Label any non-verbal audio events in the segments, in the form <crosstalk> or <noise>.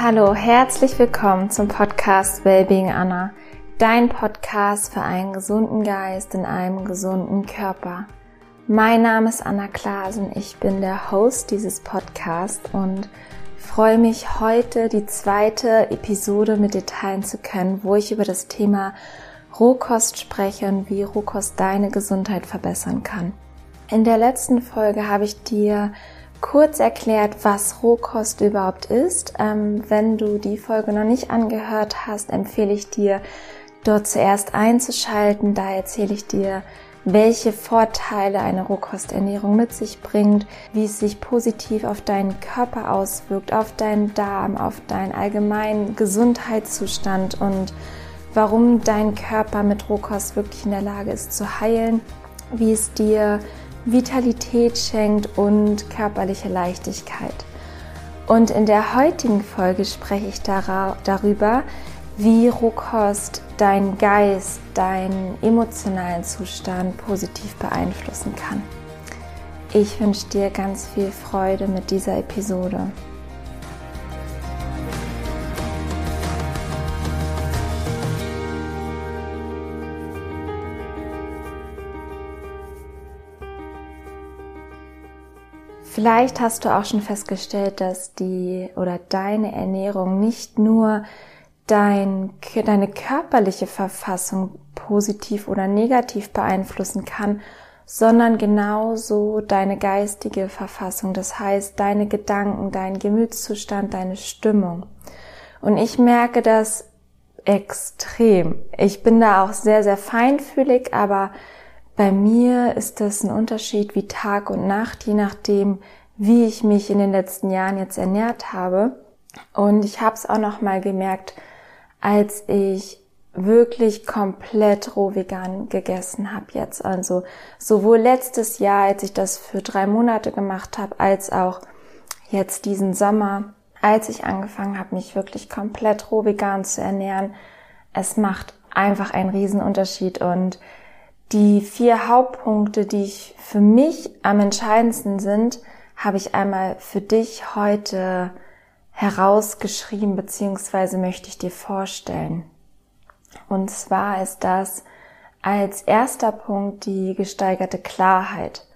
Hallo, herzlich willkommen zum Podcast Wellbeing Anna, dein Podcast für einen gesunden Geist in einem gesunden Körper. Mein Name ist Anna Klasen, ich bin der Host dieses Podcasts und freue mich heute die zweite Episode mit dir teilen zu können, wo ich über das Thema Rohkost spreche und wie Rohkost deine Gesundheit verbessern kann. In der letzten Folge habe ich dir kurz erklärt, was Rohkost überhaupt ist. Ähm, wenn du die Folge noch nicht angehört hast, empfehle ich dir, dort zuerst einzuschalten. Da erzähle ich dir, welche Vorteile eine Rohkosternährung mit sich bringt, wie es sich positiv auf deinen Körper auswirkt, auf deinen Darm, auf deinen allgemeinen Gesundheitszustand und warum dein Körper mit Rohkost wirklich in der Lage ist zu heilen, wie es dir Vitalität schenkt und körperliche Leichtigkeit. Und in der heutigen Folge spreche ich darüber, wie Rohkost deinen Geist, deinen emotionalen Zustand positiv beeinflussen kann. Ich wünsche dir ganz viel Freude mit dieser Episode. Vielleicht hast du auch schon festgestellt, dass die oder deine Ernährung nicht nur dein, deine körperliche Verfassung positiv oder negativ beeinflussen kann, sondern genauso deine geistige Verfassung, das heißt deine Gedanken, dein Gemütszustand, deine Stimmung. Und ich merke das extrem. Ich bin da auch sehr, sehr feinfühlig, aber bei mir ist das ein Unterschied wie Tag und Nacht, je nachdem, wie ich mich in den letzten Jahren jetzt ernährt habe. Und ich habe es auch noch mal gemerkt, als ich wirklich komplett roh vegan gegessen habe jetzt. Also sowohl letztes Jahr, als ich das für drei Monate gemacht habe, als auch jetzt diesen Sommer, als ich angefangen habe, mich wirklich komplett roh vegan zu ernähren. Es macht einfach einen Riesenunterschied und die vier Hauptpunkte, die ich für mich am entscheidendsten sind, habe ich einmal für dich heute herausgeschrieben, beziehungsweise möchte ich dir vorstellen. Und zwar ist das als erster Punkt die gesteigerte Klarheit.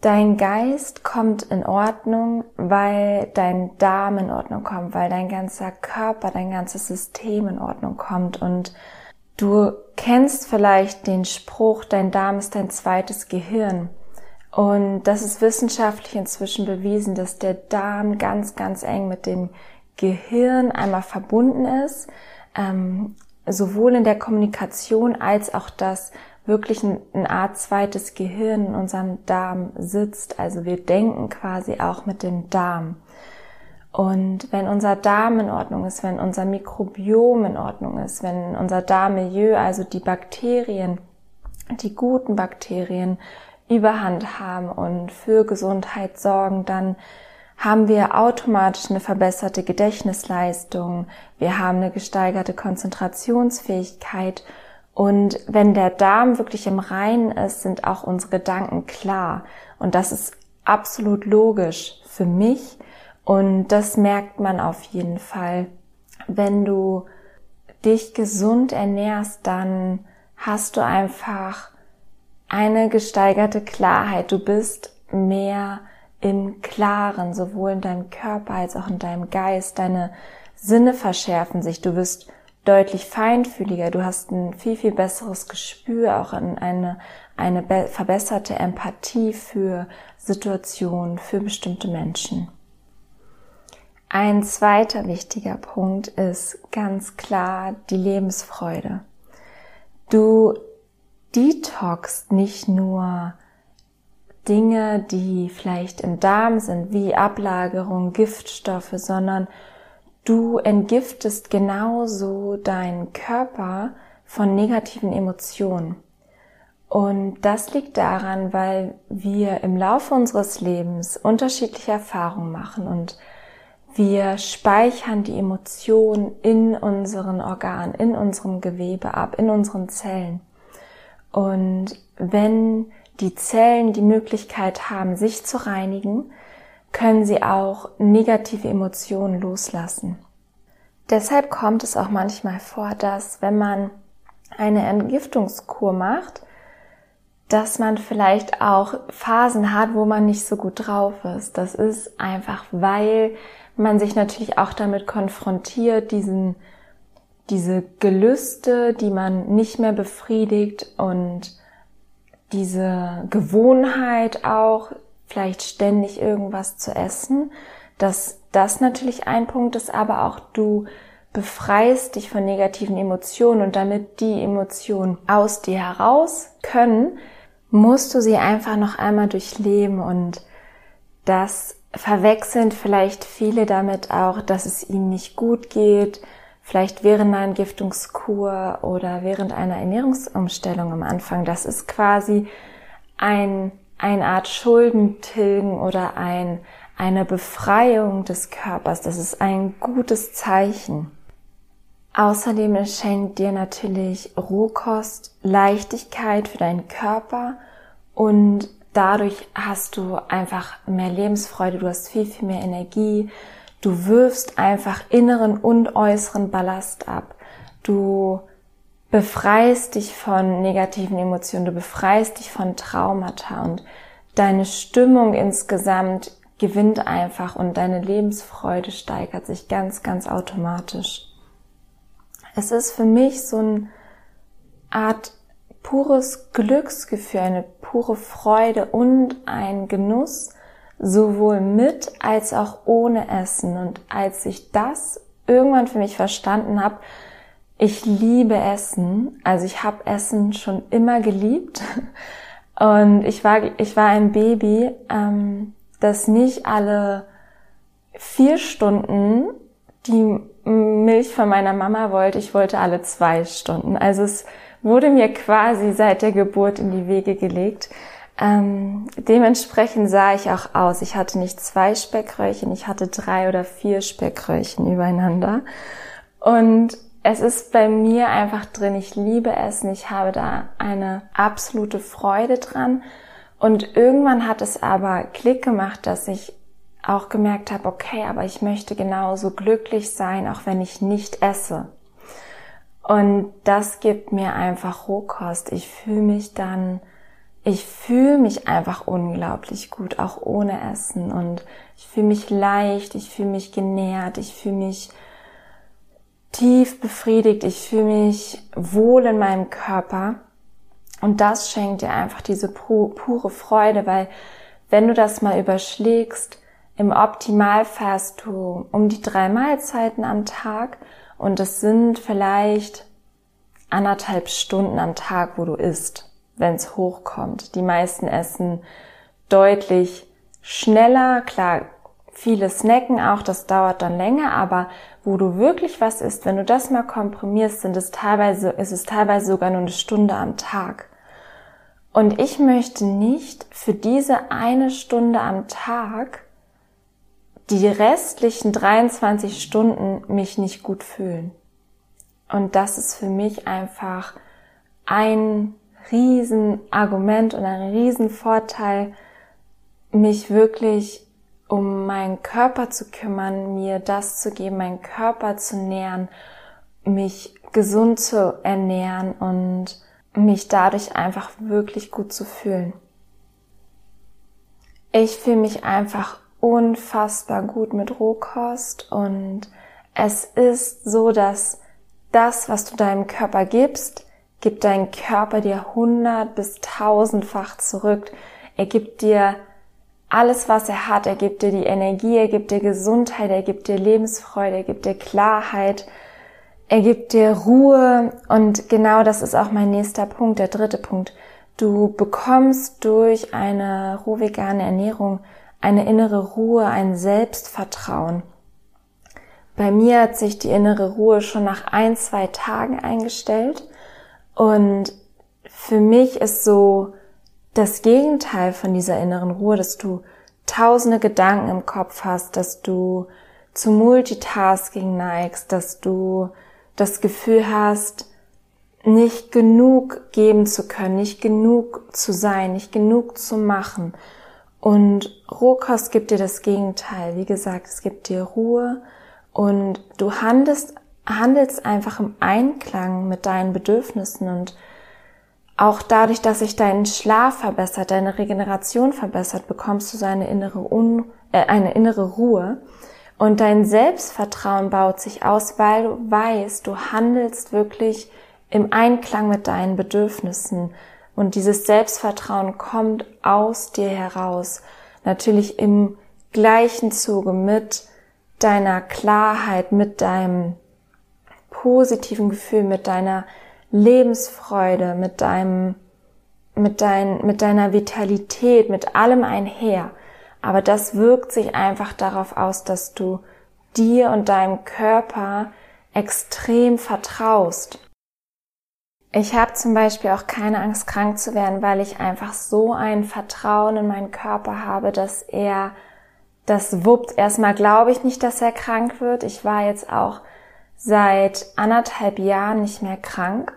Dein Geist kommt in Ordnung, weil dein Darm in Ordnung kommt, weil dein ganzer Körper, dein ganzes System in Ordnung kommt und Du kennst vielleicht den Spruch, dein Darm ist dein zweites Gehirn. Und das ist wissenschaftlich inzwischen bewiesen, dass der Darm ganz, ganz eng mit dem Gehirn einmal verbunden ist, ähm, sowohl in der Kommunikation als auch das wirklich eine Art zweites Gehirn in unserem Darm sitzt. Also wir denken quasi auch mit dem Darm. Und wenn unser Darm in Ordnung ist, wenn unser Mikrobiom in Ordnung ist, wenn unser Darmmilieu, also die Bakterien, die guten Bakterien Überhand haben und für Gesundheit sorgen, dann haben wir automatisch eine verbesserte Gedächtnisleistung, wir haben eine gesteigerte Konzentrationsfähigkeit. Und wenn der Darm wirklich im Reinen ist, sind auch unsere Gedanken klar. Und das ist absolut logisch für mich, und das merkt man auf jeden Fall. Wenn du dich gesund ernährst, dann hast du einfach eine gesteigerte Klarheit. Du bist mehr im Klaren, sowohl in deinem Körper als auch in deinem Geist. Deine Sinne verschärfen sich. Du wirst deutlich feinfühliger. Du hast ein viel, viel besseres Gespür, auch in eine, eine verbesserte Empathie für Situationen, für bestimmte Menschen. Ein zweiter wichtiger Punkt ist ganz klar die Lebensfreude. Du detoxst nicht nur Dinge, die vielleicht im Darm sind, wie Ablagerung, Giftstoffe, sondern du entgiftest genauso deinen Körper von negativen Emotionen. Und das liegt daran, weil wir im Laufe unseres Lebens unterschiedliche Erfahrungen machen und wir speichern die Emotionen in unseren Organen, in unserem Gewebe ab, in unseren Zellen. Und wenn die Zellen die Möglichkeit haben, sich zu reinigen, können sie auch negative Emotionen loslassen. Deshalb kommt es auch manchmal vor, dass wenn man eine Entgiftungskur macht, dass man vielleicht auch Phasen hat, wo man nicht so gut drauf ist. Das ist einfach, weil man sich natürlich auch damit konfrontiert, diesen, diese Gelüste, die man nicht mehr befriedigt und diese Gewohnheit auch, vielleicht ständig irgendwas zu essen, dass das natürlich ein Punkt ist, aber auch du befreist dich von negativen Emotionen und damit die Emotionen aus dir heraus können, musst du sie einfach noch einmal durchleben und das verwechseln vielleicht viele damit auch, dass es ihnen nicht gut geht, vielleicht während einer Entgiftungskur oder während einer Ernährungsumstellung am Anfang. Das ist quasi ein, eine Art Schuldentilgen oder ein, eine Befreiung des Körpers. Das ist ein gutes Zeichen. Außerdem schenkt dir natürlich Rohkost Leichtigkeit für deinen Körper und dadurch hast du einfach mehr Lebensfreude, du hast viel, viel mehr Energie, du wirfst einfach inneren und äußeren Ballast ab. Du befreist dich von negativen Emotionen, du befreist dich von Traumata und deine Stimmung insgesamt gewinnt einfach und deine Lebensfreude steigert sich ganz, ganz automatisch. Es ist für mich so eine Art pures Glücksgefühl, eine pure Freude und ein Genuss, sowohl mit als auch ohne Essen. Und als ich das irgendwann für mich verstanden habe, ich liebe Essen, also ich habe Essen schon immer geliebt <laughs> und ich war ich war ein Baby, ähm, das nicht alle vier Stunden die Milch von meiner Mama wollte, ich wollte alle zwei Stunden. Also es wurde mir quasi seit der Geburt in die Wege gelegt. Ähm, dementsprechend sah ich auch aus. Ich hatte nicht zwei Speckröllchen, ich hatte drei oder vier Speckröllchen übereinander. Und es ist bei mir einfach drin, ich liebe Essen, ich habe da eine absolute Freude dran. Und irgendwann hat es aber Klick gemacht, dass ich auch gemerkt habe, okay, aber ich möchte genauso glücklich sein, auch wenn ich nicht esse. Und das gibt mir einfach Rohkost. Ich fühle mich dann, ich fühle mich einfach unglaublich gut, auch ohne Essen. Und ich fühle mich leicht, ich fühle mich genährt, ich fühle mich tief befriedigt, ich fühle mich wohl in meinem Körper. Und das schenkt dir einfach diese pure Freude, weil wenn du das mal überschlägst, im Optimalfall hast du um die drei Mahlzeiten am Tag und es sind vielleicht anderthalb Stunden am Tag, wo du isst, wenn es hochkommt. Die meisten essen deutlich schneller, klar, viele snacken auch, das dauert dann länger, aber wo du wirklich was isst, wenn du das mal komprimierst, sind es teilweise, ist es teilweise sogar nur eine Stunde am Tag. Und ich möchte nicht für diese eine Stunde am Tag die restlichen 23 Stunden mich nicht gut fühlen. Und das ist für mich einfach ein Riesenargument und ein Riesenvorteil, mich wirklich um meinen Körper zu kümmern, mir das zu geben, meinen Körper zu nähren, mich gesund zu ernähren und mich dadurch einfach wirklich gut zu fühlen. Ich fühle mich einfach unfassbar gut mit Rohkost und es ist so, dass das, was du deinem Körper gibst, gibt dein Körper dir hundert bis tausendfach zurück. Er gibt dir alles, was er hat. Er gibt dir die Energie, er gibt dir Gesundheit, er gibt dir Lebensfreude, er gibt dir Klarheit, er gibt dir Ruhe. Und genau das ist auch mein nächster Punkt, der dritte Punkt. Du bekommst durch eine rohvegane Ernährung eine innere Ruhe, ein Selbstvertrauen. Bei mir hat sich die innere Ruhe schon nach ein, zwei Tagen eingestellt und für mich ist so das Gegenteil von dieser inneren Ruhe, dass du tausende Gedanken im Kopf hast, dass du zu Multitasking neigst, dass du das Gefühl hast, nicht genug geben zu können, nicht genug zu sein, nicht genug zu machen, und Rohkost gibt dir das Gegenteil. Wie gesagt, es gibt dir Ruhe und du handelst handelst einfach im Einklang mit deinen Bedürfnissen und auch dadurch, dass sich dein Schlaf verbessert, deine Regeneration verbessert, bekommst du so eine innere, Un äh, eine innere Ruhe. Und dein Selbstvertrauen baut sich aus, weil du weißt, du handelst wirklich im Einklang mit deinen Bedürfnissen. Und dieses Selbstvertrauen kommt aus dir heraus. Natürlich im gleichen Zuge mit deiner Klarheit, mit deinem positiven Gefühl, mit deiner Lebensfreude, mit deinem, mit dein, mit deiner Vitalität, mit allem einher. Aber das wirkt sich einfach darauf aus, dass du dir und deinem Körper extrem vertraust. Ich habe zum Beispiel auch keine Angst, krank zu werden, weil ich einfach so ein Vertrauen in meinen Körper habe, dass er das wuppt. Erstmal glaube ich nicht, dass er krank wird. Ich war jetzt auch seit anderthalb Jahren nicht mehr krank.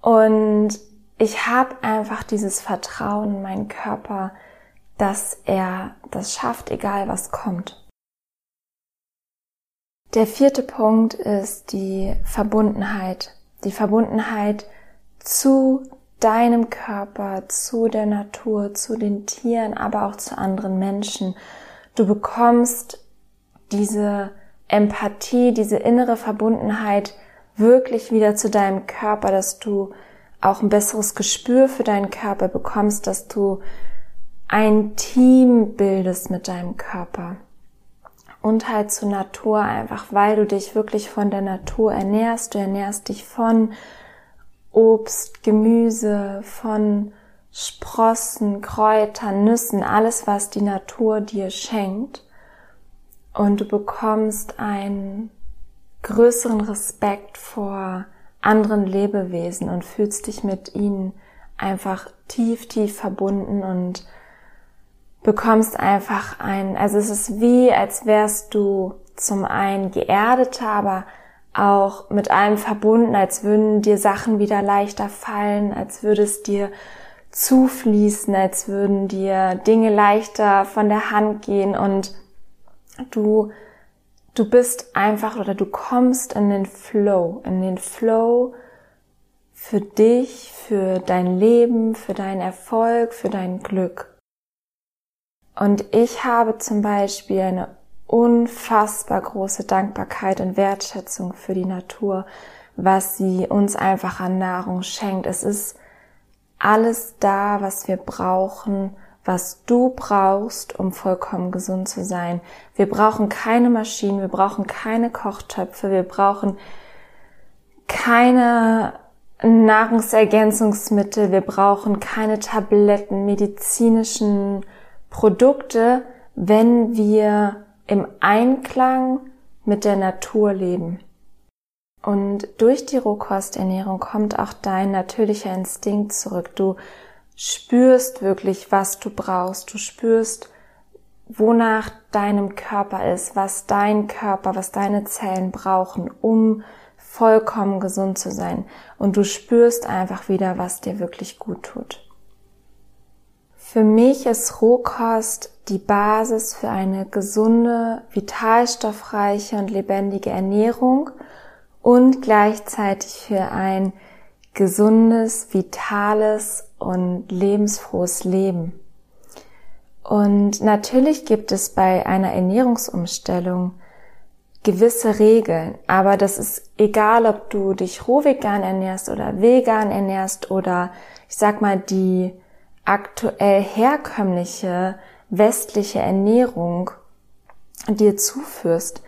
Und ich habe einfach dieses Vertrauen in meinen Körper, dass er das schafft, egal was kommt. Der vierte Punkt ist die Verbundenheit. Die Verbundenheit zu deinem Körper, zu der Natur, zu den Tieren, aber auch zu anderen Menschen. Du bekommst diese Empathie, diese innere Verbundenheit wirklich wieder zu deinem Körper, dass du auch ein besseres Gespür für deinen Körper bekommst, dass du ein Team bildest mit deinem Körper. Und halt zur Natur einfach, weil du dich wirklich von der Natur ernährst. Du ernährst dich von Obst, Gemüse, von Sprossen, Kräutern, Nüssen, alles, was die Natur dir schenkt. Und du bekommst einen größeren Respekt vor anderen Lebewesen und fühlst dich mit ihnen einfach tief, tief verbunden und bekommst einfach ein, also es ist wie, als wärst du zum einen geerdeter, aber auch mit allem verbunden, als würden dir Sachen wieder leichter fallen, als würde es dir zufließen, als würden dir Dinge leichter von der Hand gehen und du, du bist einfach oder du kommst in den Flow, in den Flow für dich, für dein Leben, für deinen Erfolg, für dein Glück. Und ich habe zum Beispiel eine unfassbar große Dankbarkeit und Wertschätzung für die Natur, was sie uns einfach an Nahrung schenkt. Es ist alles da, was wir brauchen, was du brauchst, um vollkommen gesund zu sein. Wir brauchen keine Maschinen, wir brauchen keine Kochtöpfe, wir brauchen keine Nahrungsergänzungsmittel, wir brauchen keine Tabletten, medizinischen Produkte, wenn wir im Einklang mit der Natur leben. Und durch die Rohkosternährung kommt auch dein natürlicher Instinkt zurück. Du spürst wirklich, was du brauchst. Du spürst, wonach deinem Körper ist, was dein Körper, was deine Zellen brauchen, um vollkommen gesund zu sein. Und du spürst einfach wieder, was dir wirklich gut tut. Für mich ist Rohkost die Basis für eine gesunde, vitalstoffreiche und lebendige Ernährung und gleichzeitig für ein gesundes, vitales und lebensfrohes Leben. Und natürlich gibt es bei einer Ernährungsumstellung gewisse Regeln, aber das ist egal, ob du dich roh vegan ernährst oder vegan ernährst oder ich sag mal die aktuell herkömmliche westliche Ernährung dir zuführst.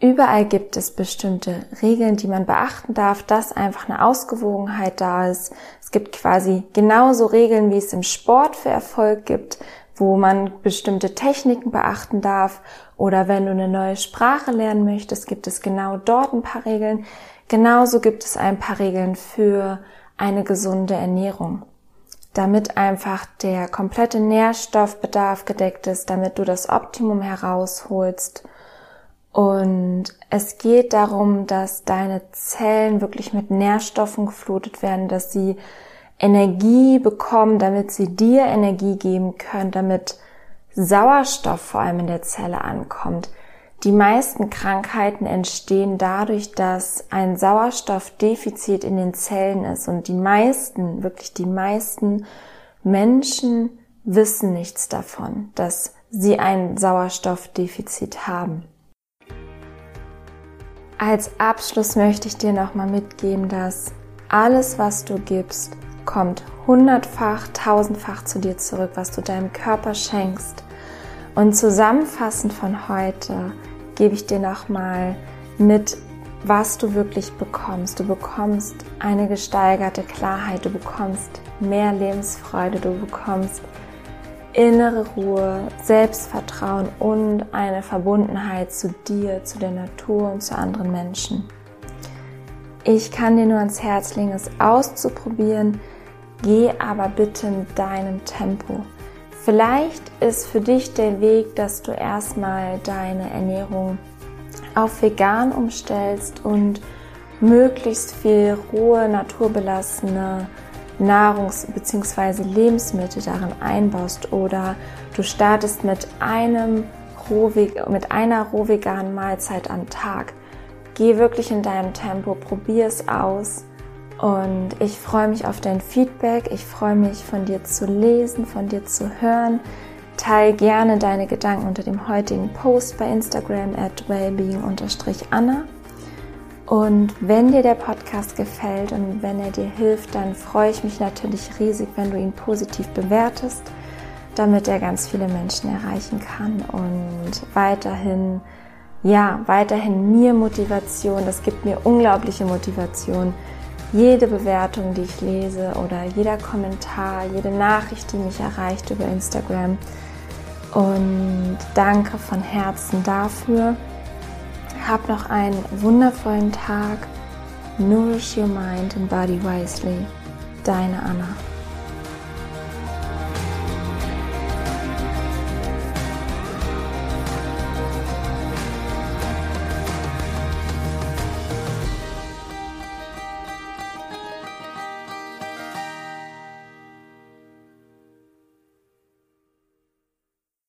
Überall gibt es bestimmte Regeln, die man beachten darf, dass einfach eine Ausgewogenheit da ist. Es gibt quasi genauso Regeln, wie es im Sport für Erfolg gibt, wo man bestimmte Techniken beachten darf. Oder wenn du eine neue Sprache lernen möchtest, gibt es genau dort ein paar Regeln. Genauso gibt es ein paar Regeln für eine gesunde Ernährung damit einfach der komplette Nährstoffbedarf gedeckt ist, damit du das Optimum herausholst und es geht darum, dass deine Zellen wirklich mit Nährstoffen geflutet werden, dass sie Energie bekommen, damit sie dir Energie geben können, damit Sauerstoff vor allem in der Zelle ankommt. Die meisten Krankheiten entstehen dadurch, dass ein Sauerstoffdefizit in den Zellen ist und die meisten, wirklich die meisten Menschen wissen nichts davon, dass sie ein Sauerstoffdefizit haben. Als Abschluss möchte ich dir nochmal mitgeben, dass alles, was du gibst, kommt hundertfach, tausendfach zu dir zurück, was du deinem Körper schenkst. Und zusammenfassend von heute gebe ich dir nochmal mit, was du wirklich bekommst. Du bekommst eine gesteigerte Klarheit, du bekommst mehr Lebensfreude, du bekommst innere Ruhe, Selbstvertrauen und eine Verbundenheit zu dir, zu der Natur und zu anderen Menschen. Ich kann dir nur ans Herz legen, es auszuprobieren. Geh aber bitte in deinem Tempo. Vielleicht ist für dich der Weg, dass du erstmal deine Ernährung auf vegan umstellst und möglichst viel rohe, naturbelassene Nahrungs- bzw. Lebensmittel darin einbaust oder du startest mit einem mit einer rohveganen Mahlzeit am Tag. Geh wirklich in deinem Tempo, probier es aus und ich freue mich auf dein Feedback. Ich freue mich von dir zu lesen, von dir zu hören. Teil gerne deine Gedanken unter dem heutigen Post bei Instagram at wellbeing-anna. Und wenn dir der Podcast gefällt und wenn er dir hilft, dann freue ich mich natürlich riesig, wenn du ihn positiv bewertest, damit er ganz viele Menschen erreichen kann und weiterhin, ja, weiterhin mir Motivation, das gibt mir unglaubliche Motivation, jede Bewertung, die ich lese oder jeder Kommentar, jede Nachricht, die mich erreicht über Instagram. Und danke von Herzen dafür. Hab noch einen wundervollen Tag. Nourish your mind and body wisely. Deine Anna.